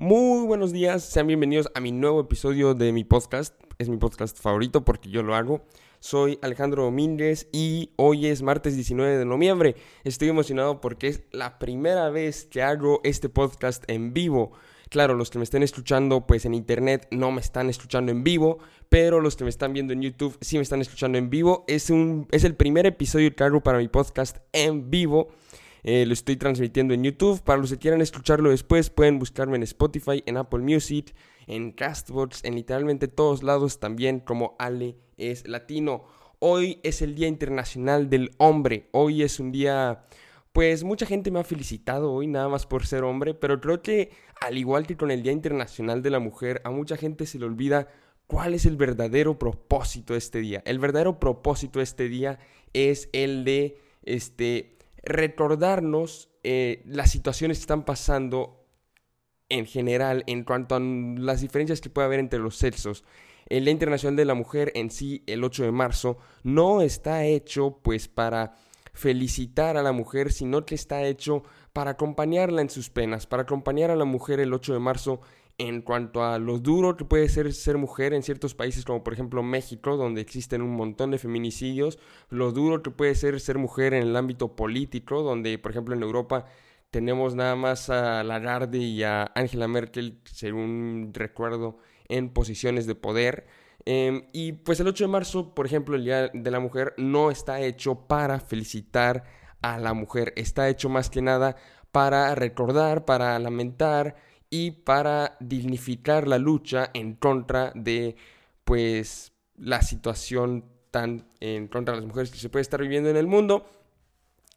Muy buenos días, sean bienvenidos a mi nuevo episodio de mi podcast. Es mi podcast favorito porque yo lo hago. Soy Alejandro Domínguez y hoy es martes 19 de noviembre. Estoy emocionado porque es la primera vez que hago este podcast en vivo. Claro, los que me estén escuchando pues en internet no me están escuchando en vivo, pero los que me están viendo en YouTube sí me están escuchando en vivo. Es, un, es el primer episodio que hago para mi podcast en vivo. Eh, lo estoy transmitiendo en YouTube. Para los que quieran escucharlo después, pueden buscarme en Spotify, en Apple Music, en Castbox, en literalmente todos lados también como Ale es latino. Hoy es el Día Internacional del Hombre. Hoy es un día pues mucha gente me ha felicitado hoy nada más por ser hombre, pero creo que al igual que con el Día Internacional de la Mujer, a mucha gente se le olvida cuál es el verdadero propósito de este día. El verdadero propósito de este día es el de este, recordarnos eh, las situaciones que están pasando en general en cuanto a las diferencias que puede haber entre los sexos. El Día Internacional de la Mujer en sí, el 8 de marzo, no está hecho pues para felicitar a la mujer, sino que está hecho para acompañarla en sus penas, para acompañar a la mujer el 8 de marzo en cuanto a lo duro que puede ser ser mujer en ciertos países como por ejemplo México, donde existen un montón de feminicidios, lo duro que puede ser ser mujer en el ámbito político, donde por ejemplo en Europa tenemos nada más a Lagarde y a Angela Merkel, según recuerdo, en posiciones de poder. Em, y pues el 8 de marzo, por ejemplo, el Día de la Mujer no está hecho para felicitar a la mujer, está hecho más que nada para recordar, para lamentar y para dignificar la lucha en contra de pues la situación tan en contra de las mujeres que se puede estar viviendo en el mundo.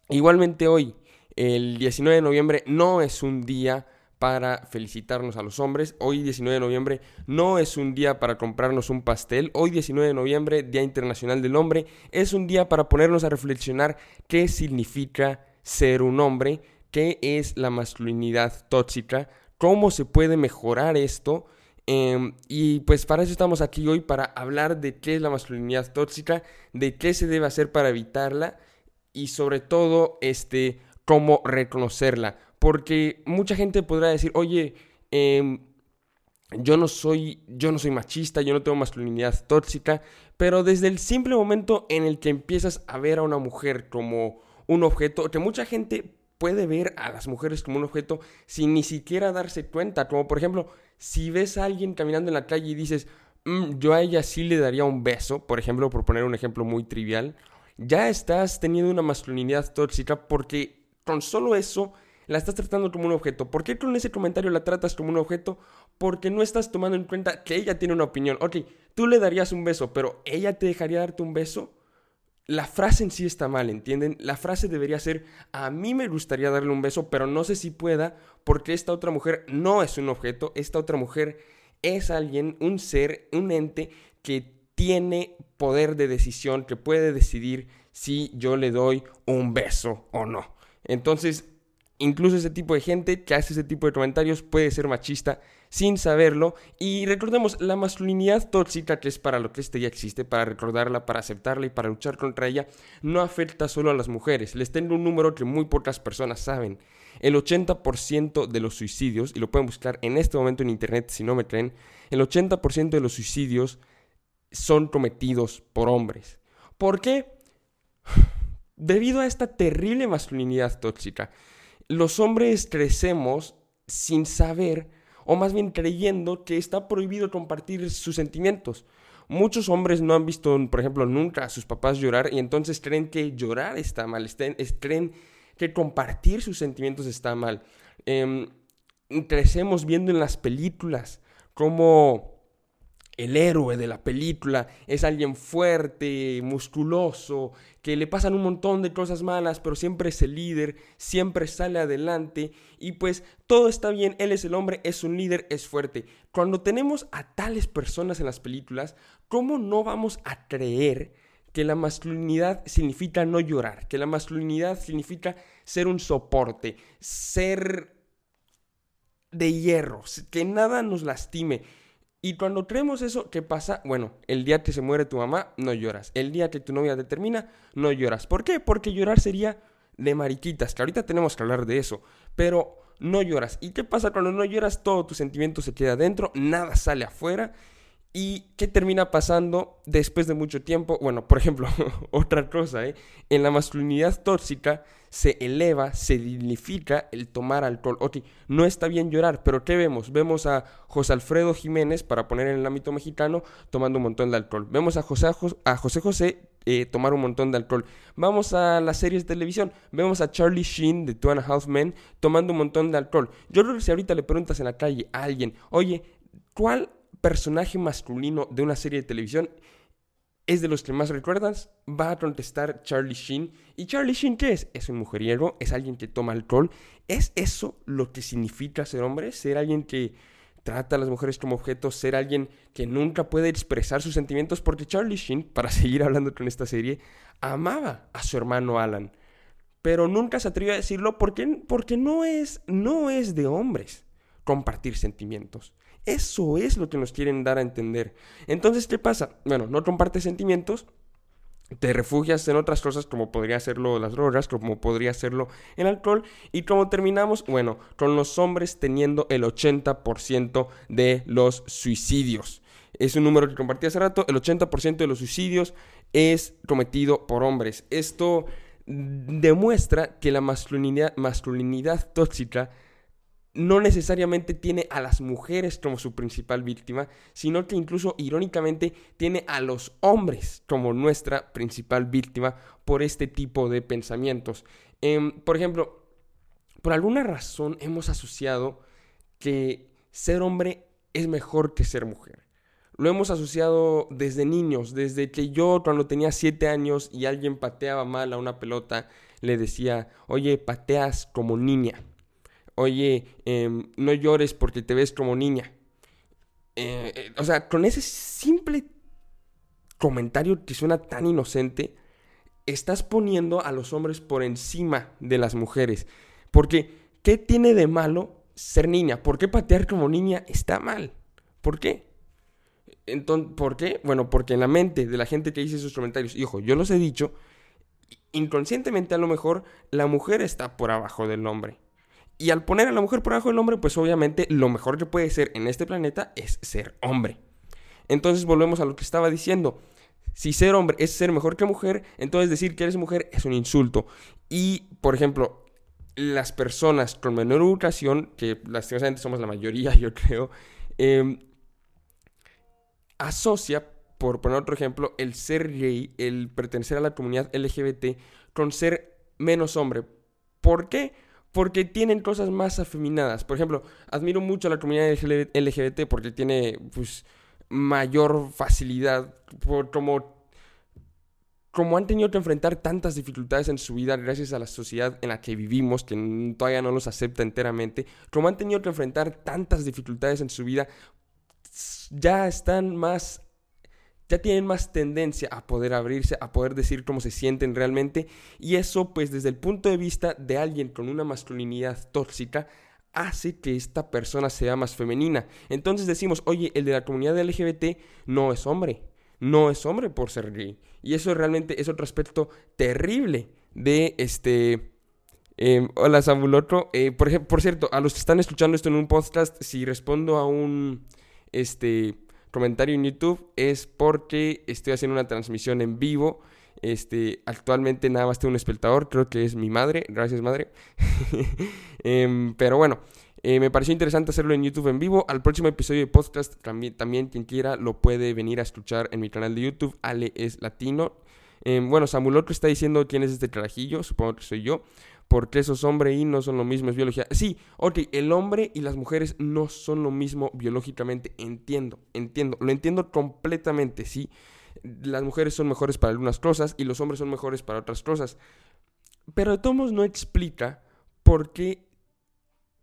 Igualmente hoy, el 19 de noviembre, no es un día para felicitarnos a los hombres. Hoy 19 de noviembre no es un día para comprarnos un pastel. Hoy 19 de noviembre, Día Internacional del Hombre, es un día para ponernos a reflexionar qué significa ser un hombre, qué es la masculinidad tóxica, cómo se puede mejorar esto. Em, y pues para eso estamos aquí hoy, para hablar de qué es la masculinidad tóxica, de qué se debe hacer para evitarla y sobre todo, este, cómo reconocerla. Porque mucha gente podrá decir, oye, em, yo no soy, yo no soy machista, yo no tengo masculinidad tóxica, pero desde el simple momento en el que empiezas a ver a una mujer como un objeto, que mucha gente puede ver a las mujeres como un objeto sin ni siquiera darse cuenta, como por ejemplo, si ves a alguien caminando en la calle y dices, mm, yo a ella sí le daría un beso, por ejemplo, por poner un ejemplo muy trivial, ya estás teniendo una masculinidad tóxica porque con solo eso la estás tratando como un objeto. ¿Por qué con ese comentario la tratas como un objeto? Porque no estás tomando en cuenta que ella tiene una opinión. Ok, tú le darías un beso, pero ella te dejaría darte un beso. La frase en sí está mal, ¿entienden? La frase debería ser, a mí me gustaría darle un beso, pero no sé si pueda, porque esta otra mujer no es un objeto, esta otra mujer es alguien, un ser, un ente que tiene poder de decisión, que puede decidir si yo le doy un beso o no. Entonces, Incluso ese tipo de gente que hace ese tipo de comentarios puede ser machista sin saberlo. Y recordemos, la masculinidad tóxica, que es para lo que este ya existe, para recordarla, para aceptarla y para luchar contra ella, no afecta solo a las mujeres. Les tengo un número que muy pocas personas saben. El 80% de los suicidios, y lo pueden buscar en este momento en internet si no me creen, el 80% de los suicidios son cometidos por hombres. ¿Por qué? Debido a esta terrible masculinidad tóxica los hombres crecemos sin saber, o más bien creyendo que está prohibido compartir sus sentimientos. Muchos hombres no han visto, por ejemplo, nunca a sus papás llorar y entonces creen que llorar está mal, creen que compartir sus sentimientos está mal. Em, crecemos viendo en las películas cómo el héroe de la película es alguien fuerte, musculoso, que le pasan un montón de cosas malas, pero siempre es el líder, siempre sale adelante y pues todo está bien, él es el hombre, es un líder, es fuerte. Cuando tenemos a tales personas en las películas, ¿cómo no vamos a creer que la masculinidad significa no llorar, que la masculinidad significa ser un soporte, ser de hierro, que nada nos lastime? Y cuando creemos eso, ¿qué pasa? Bueno, el día que se muere tu mamá, no lloras. El día que tu novia te termina, no lloras. ¿Por qué? Porque llorar sería de mariquitas, que ahorita tenemos que hablar de eso. pero no lloras. ¿Y qué pasa cuando no lloras? Todo tu sentimiento se queda adentro, nada sale afuera. ¿Y qué termina pasando después de mucho tiempo? Bueno, por ejemplo, otra cosa, ¿eh? En la masculinidad tóxica se eleva, se dignifica el tomar alcohol. Ok, no está bien llorar, pero ¿qué vemos? Vemos a José Alfredo Jiménez, para poner en el ámbito mexicano, tomando un montón de alcohol. Vemos a José, a José José eh, tomar un montón de alcohol. Vamos a las series de televisión. Vemos a Charlie Sheen de Two and a Half Men tomando un montón de alcohol. Yo creo que si ahorita le preguntas en la calle a alguien, oye, ¿cuál personaje masculino de una serie de televisión es de los que más recuerdas, va a contestar Charlie Sheen. ¿Y Charlie Sheen qué es? Es un mujeriego, es alguien que toma alcohol. ¿Es eso lo que significa ser hombre? ¿Ser alguien que trata a las mujeres como objetos? ¿Ser alguien que nunca puede expresar sus sentimientos? Porque Charlie Sheen, para seguir hablando con esta serie, amaba a su hermano Alan. Pero nunca se atrevió a decirlo porque, porque no, es, no es de hombres compartir sentimientos. Eso es lo que nos quieren dar a entender. Entonces, ¿qué pasa? Bueno, no compartes sentimientos, te refugias en otras cosas como podría serlo las drogas, como podría serlo el alcohol. Y como terminamos, bueno, con los hombres teniendo el 80% de los suicidios. Es un número que compartí hace rato, el 80% de los suicidios es cometido por hombres. Esto demuestra que la masculinidad, masculinidad tóxica no necesariamente tiene a las mujeres como su principal víctima, sino que incluso irónicamente tiene a los hombres como nuestra principal víctima por este tipo de pensamientos. Em, por ejemplo, por alguna razón hemos asociado que ser hombre es mejor que ser mujer. Lo hemos asociado desde niños, desde que yo cuando tenía 7 años y alguien pateaba mal a una pelota, le decía, oye, pateas como niña oye, em, no llores porque te ves como niña. Eh, eh, o sea, con ese simple comentario que suena tan inocente, estás poniendo a los hombres por encima de las mujeres. Porque, ¿qué tiene de malo ser niña? ¿Por qué patear como niña está mal? ¿Por qué? Entonces, ¿por qué? Bueno, porque en la mente de la gente que dice esos comentarios, y ojo, yo los he dicho, inconscientemente a lo mejor la mujer está por abajo del hombre. Y al poner a la mujer por abajo del hombre, pues obviamente lo mejor que puede ser en este planeta es ser hombre. Entonces volvemos a lo que estaba diciendo. Si ser hombre es ser mejor que mujer, entonces decir que eres mujer es un insulto. Y, por ejemplo, las personas con menor educación, que lastimosamente somos la mayoría, yo creo, em, asocia, por poner otro ejemplo, el ser gay, el pertenecer a la comunidad LGBT, con ser menos hombre. ¿Por qué? Porque tienen cosas más afeminadas. Por ejemplo, admiro mucho a la comunidad LGBT porque tiene pues mayor facilidad como como han tenido que enfrentar tantas dificultades en su vida gracias a la sociedad en la que vivimos, que todavía no los acepta enteramente, como han tenido que enfrentar tantas dificultades en su vida, ya están más ya tienen más tendencia a poder abrirse, a poder decir cómo se sienten realmente y eso pues desde el punto de vista de alguien con una masculinidad tóxica hace que esta persona sea más femenina. Entonces decimos, oye, el de la comunidad LGBT no es hombre, no es hombre por ser gay. Y eso realmente es otro aspecto terrible de este... Eh, hola Samuloto, eh, por, por cierto, a los que están escuchando esto en un podcast, si respondo a un... Este comentario en YouTube es porque estoy haciendo una transmisión en vivo. Este, actualmente nada más tengo un espectador, creo que es mi madre, gracias madre. Em, pero bueno, eh, me pareció interesante hacerlo en YouTube en vivo. Al próximo episodio de podcast, también, también quien quiera lo puede venir a escuchar en mi canal de YouTube, Ale es Latino. Em, bueno, Samuel Otro está diciendo quién es este carajillo, supongo que soy yo porque esos hombres y no son lo mismo, es biología. Sí, ok, el hombre y las mujeres no son lo mismo biológicamente, entiendo, entiendo, lo entiendo completamente, sí. Las mujeres son mejores para algunas cosas y los hombres son mejores para otras cosas. Pero modos no explica por qué,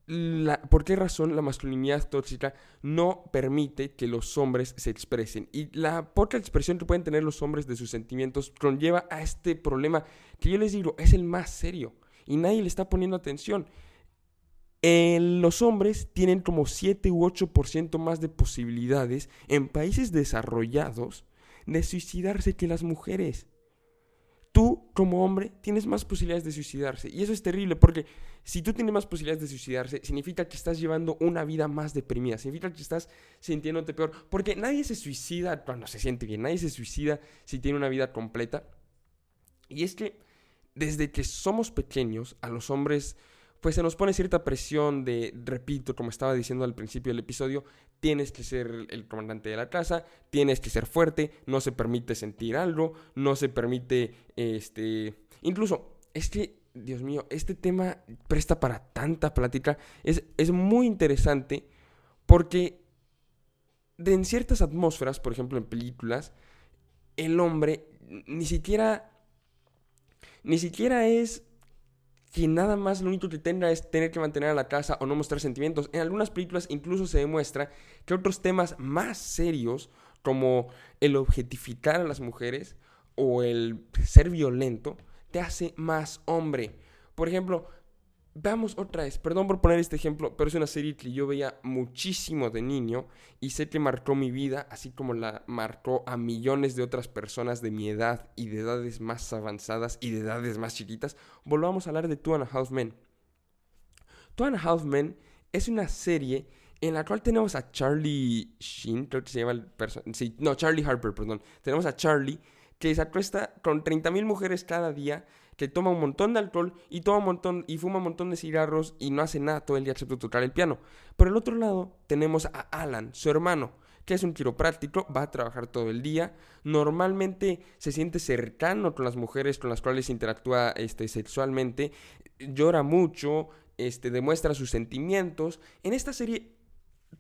la, por qué razón la masculinidad tóxica no permite que los hombres se expresen. Y la poca expresión que pueden tener los hombres de sus sentimientos conlleva a este problema que yo les digo es el más serio y nadie le está poniendo atención. los hombres tienen como 7 u 8% más de posibilidades en países desarrollados de suicidarse que las mujeres. tú como hombre tienes más posibilidades de suicidarse. Y eso es terrible porque si tú tienes más posibilidades de suicidarse, significa que estás llevando una vida más deprimida, significa que estás sintiéndote peor. Porque nadie se suicida cuando se siente bien, nadie se suicida si tiene una vida completa. Y es que desde que somos pequeños, a los hombres pues se nos pone cierta presión de, repito, como estaba diciendo al principio del episodio, tienes que ser el comandante de la casa, tienes que ser fuerte, no se permite sentir algo, no se permite, este, incluso, es que, Dios mío, este tema presta para tanta plática, es, es muy interesante porque en ciertas atmósferas, por ejemplo en películas, el hombre ni siquiera, ni siquiera es que nada más lo único que tenga es tener que mantener a la casa o no mostrar sentimientos. En algunas películas incluso se demuestra que otros temas más serios, como el objetificar a las mujeres o el ser violento, te hace más hombre. Por ejemplo, Veamos otra vez, perdón por poner este ejemplo, pero es una serie que yo veía muchísimo de niño y sé que marcó mi vida, así como la marcó a millones de otras personas de mi edad y de edades más avanzadas y de edades más chiquitas. Volvamos a hablar de Two and a Half Men. Two and a Half Men es una serie en la cual tenemos a Charlie Sheen, creo que se llama el personaje. Sí, no, Charlie Harper, perdón. Tenemos a Charlie que se acuesta con 30.000 mujeres cada día que toma un montón de alcohol y toma un montón y fuma un montón de cigarros y no hace nada todo el día excepto tocar el piano. Por el otro lado, tenemos a Alan, su hermano, que es un quiropráctico, va a trabajar todo el día, normalmente se siente cercano con las mujeres con las cuales interactúa este, sexualmente, llora mucho, este, demuestra sus sentimientos. En esta serie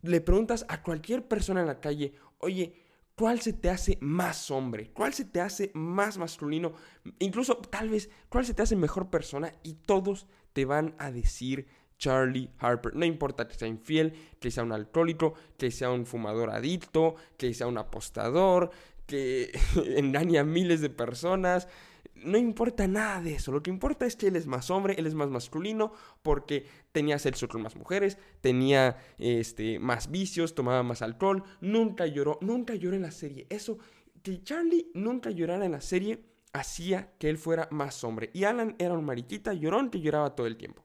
le preguntas a cualquier persona en la calle, oye, ¿Cuál se te hace más hombre? ¿Cuál se te hace más masculino? Incluso tal vez, ¿cuál se te hace mejor persona? Y todos te van a decir Charlie Harper. No importa que sea infiel, que sea un alcohólico, que sea un fumador adicto, que sea un apostador, que engaña a miles de personas, no importa nada de eso. Lo que importa es que él es más hombre, él es más masculino, porque tenía sexo con más mujeres, tenía este, más vicios, tomaba más alcohol, nunca lloró, nunca lloró en la serie. Eso, que Charlie nunca llorara en la serie, hacía que él fuera más hombre. Y Alan era un mariquita llorón que lloraba todo el tiempo.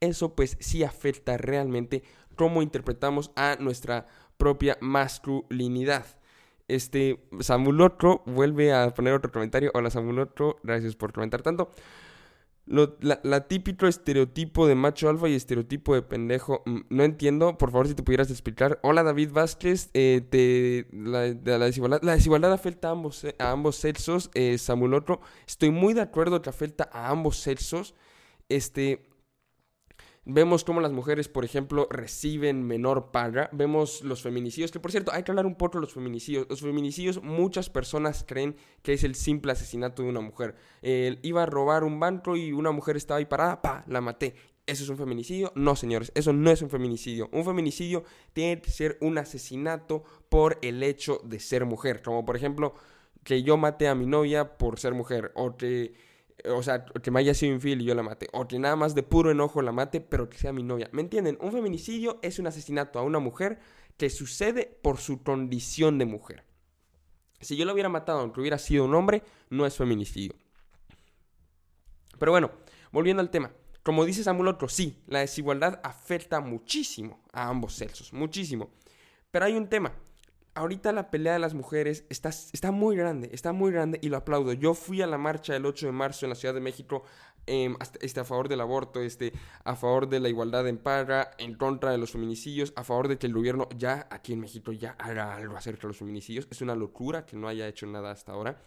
Eso pues sí afecta realmente cómo interpretamos a nuestra propia masculinidad. Este, Samulotro vuelve a poner otro comentario. Hola Samulotro, gracias por comentar tanto. la, típico estereotipo de macho alfa y estereotipo de pendejo. Mm, no entiendo, por favor, si te pudieras explicar. Hola David Vázquez, eh, te, la, desigualdad, la desigualdad afecta a ambos, a ambos sexos. Eh, Samulotro, estoy muy de acuerdo que afecta a ambos sexos. Este, Vemos cómo las mujeres, por ejemplo, reciben menor paga. Vemos los feminicidios, que por cierto, hay que hablar un poco de los feminicidios. Los feminicidios, muchas personas creen que es el simple asesinato de una mujer. Él iba a robar un banco y una mujer estaba ahí parada, pa, la maté. ¿Eso es un feminicidio? No, señores, eso no es un feminicidio. Un feminicidio tiene que ser un asesinato por el hecho de ser mujer. Como por ejemplo, que yo maté a mi novia por ser mujer. O que o sea, que me haya sido infiel y yo la mate, o que nada más de puro enojo la mate, pero que sea mi novia. ¿Me entienden? Un feminicidio es un asesinato a una mujer que sucede por su condición de mujer. Si yo la hubiera matado aunque hubiera sido un hombre, no es feminicidio. Pero bueno, volviendo al tema. Como dice Samuel Otro, sí, la desigualdad afecta muchísimo a ambos sexos, muchísimo. Pero hay un tema ahorita la pelea de las mujeres está, está muy grande, está muy grande y lo aplaudo. Yo fui a la marcha el 8 de marzo en la Ciudad de México em, este, a favor del aborto, este, a favor de la igualdad en paga, en contra de los feminicidios, a favor de que el gobierno ya aquí en México ya haga algo acerca de los feminicidios. Es una locura que no haya hecho nada hasta ahora.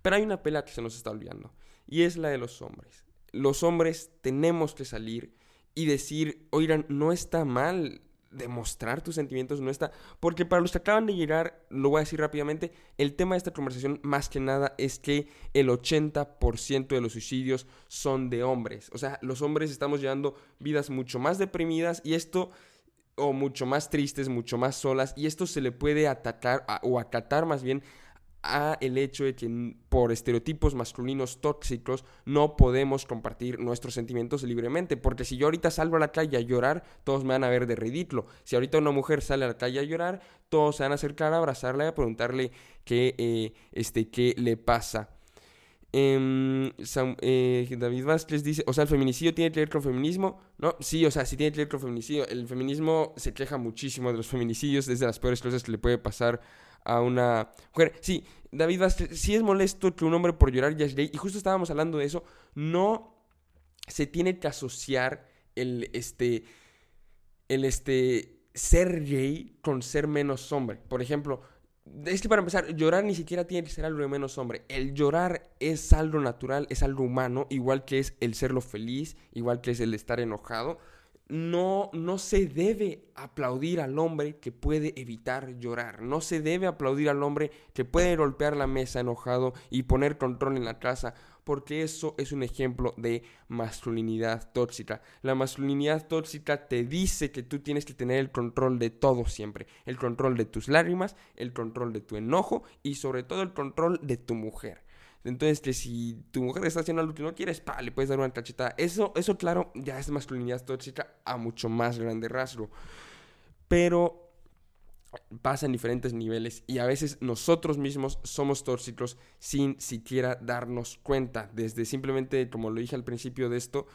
Pero hay una pelea que se nos está olvidando y es la de los hombres. Los hombres tenemos que salir y decir, oigan, no está mal demostrar tus sentimientos no está. Porque para los que acaban de llegar, lo voy a decir rápidamente, el tema de esta conversación más que nada es que el 80% de los suicidios son de hombres. O sea, los hombres estamos llevando vidas mucho más deprimidas y esto o mucho más tristes, mucho más solas, y esto se le puede atacar o acatar más bien a el hecho de que por estereotipos masculinos tóxicos no podemos compartir nuestros sentimientos libremente, porque si yo ahorita salgo a la calle a llorar, todos me van a ver de ridículo. Si ahorita una mujer sale a la calle a llorar, todos se van a acercar a abrazarla y a preguntarle qué, eh, este, qué le pasa. Eh, eh, David Vázquez dice, o sea, el feminicidio tiene que ver con feminismo. No, sí, o sea, sí tiene que ver con feminicidio. El feminismo se queja muchísimo de los feminicidios, es de las peores cosas que le puede pasar a una mujer. Sí, David Vázquez, sí es molesto que un hombre por llorar ya es gay, y justo estábamos hablando de eso, no se tiene que asociar el, este, el, este, ser gay con ser menos hombre. Por ejemplo, es que para empezar, llorar ni siquiera tiene que ser algo de menos hombre. El llorar es algo natural, es algo humano, igual que es el serlo feliz, igual que es el estar enojado. No, no se debe aplaudir al hombre que puede evitar llorar. No se debe aplaudir al hombre que puede golpear la mesa enojado y poner control en la casa porque eso es un ejemplo de masculinidad tóxica. La masculinidad tóxica te dice que tú tienes que tener el control de todo siempre, el control de tus lágrimas, el control de tu enojo y sobre todo el control de tu mujer. Entonces, que si tu mujer está haciendo algo que no quieres, pa, le puedes dar una cachetada. Eso, eso claro, ya es masculinidad tóxica a mucho más grande rasgo. Pero pasa en diferentes niveles y a veces nosotros mismos somos tóxicos sin siquiera darnos cuenta. Desde simplemente, como lo dije al principio de esto,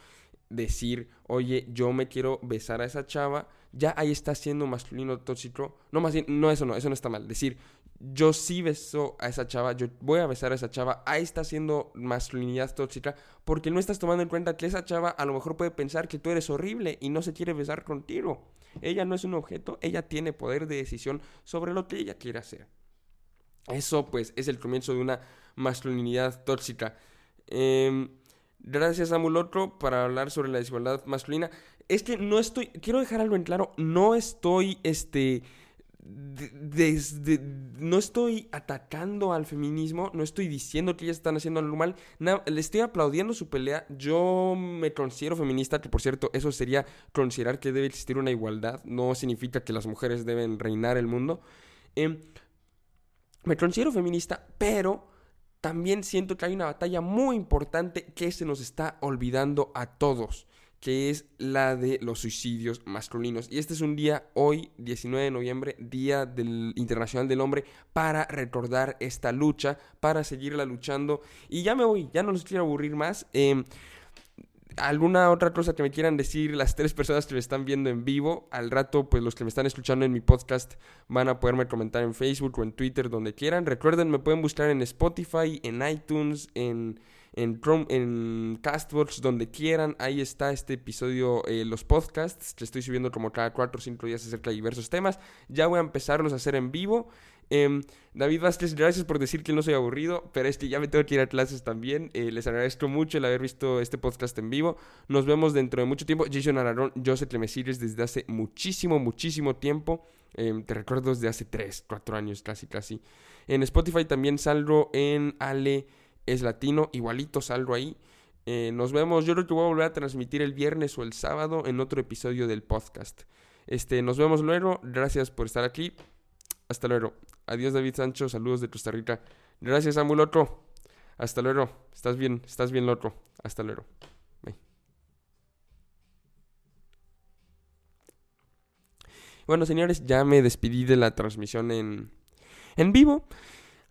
decir, oye, yo me quiero besar a esa chava, ya ahí está siendo masculino tóxico. No, más no, eso no, eso no está mal. Decir, yo sí beso a esa chava, yo voy a besar a esa chava, ahí está siendo masculinidad tóxica, porque no estás tomando en cuenta que esa chava a lo mejor puede pensar que tú eres horrible y no se quiere besar contigo. Ella no es un objeto, ella tiene poder de decisión sobre lo que ella quiere hacer. Eso pues es el comienzo de una masculinidad tóxica. Eh, gracias a Mulotro para hablar sobre la desigualdad masculina. Es que no estoy, quiero dejar algo en claro, no estoy, este, desde, no estoy atacando al feminismo, no estoy diciendo que ellas están haciendo algo mal, le estoy aplaudiendo su pelea. Yo me considero feminista, que por cierto, eso sería considerar que debe existir una igualdad, no significa que las mujeres deben reinar el mundo. Em, me considero feminista, pero también siento que hay una batalla muy importante que se nos está olvidando a todos que es la de los suicidios masculinos. Y este es un día, hoy, 19 de noviembre, Día del Internacional del Hombre, para recordar esta lucha, para seguirla luchando. Y ya me voy, ya no los quiero aburrir más. Em, ¿Alguna otra cosa que me quieran decir las tres personas que me están viendo en vivo? Al rato, pues los que me están escuchando en mi podcast van a poderme comentar en Facebook o en Twitter, donde quieran. Recuerden, me pueden buscar en Spotify, en iTunes, en en, Chrome, en Castbox, donde quieran. Ahí está este episodio, eh, los podcasts, que estoy subiendo como cada 4 o 5 días acerca de diversos temas. Ya voy a empezarlos a hacer en vivo. Em, David Vázquez, gracias por decir que no soy aburrido, pero es que ya me tengo que ir a clases también. Eh, les agradezco mucho el haber visto este podcast en vivo. Nos vemos dentro de mucho tiempo. Jason Ararón, yo sé desde hace muchísimo, muchísimo tiempo. Em, te recuerdo desde hace 3, 4 años, casi, casi. En Spotify también salgo en Ale es latino, igualito salgo ahí. Eh, nos vemos, yo creo que voy a volver a transmitir el viernes o el sábado en otro episodio del podcast. Este, nos vemos luego, gracias por estar aquí. Hasta luego. Adiós David Sancho, saludos de Costa Rica. Gracias Samuel Otro. Hasta luego. Estás bien, estás bien loco. Hasta luego. Bueno, señores, ya me despedí de la transmisión en, en vivo.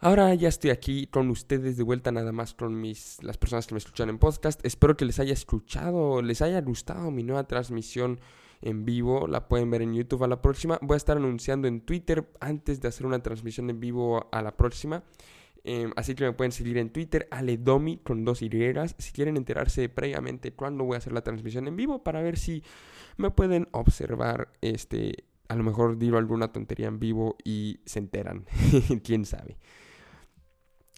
Ahora ya estoy aquí con ustedes de vuelta nada más con mis las personas que me escuchan en podcast. Espero que les haya escuchado, les haya gustado mi nueva transmisión en vivo. La pueden ver en YouTube a la próxima. Voy a estar anunciando en Twitter antes de hacer una transmisión en vivo a la próxima. Em, así que me pueden seguir en Twitter, Aledomi con dos Y, si quieren enterarse previamente cuándo voy a hacer la transmisión en vivo para ver si me pueden observar. Este, a lo mejor digo alguna tontería en vivo y se enteran. Quién sabe.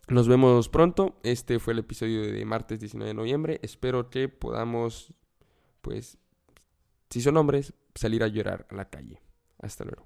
Nos vemos pronto. Este fue el episodio de martes 19 de noviembre. Espero que podamos, pues, si son hombres, salir a llorar a la calle. Hasta luego.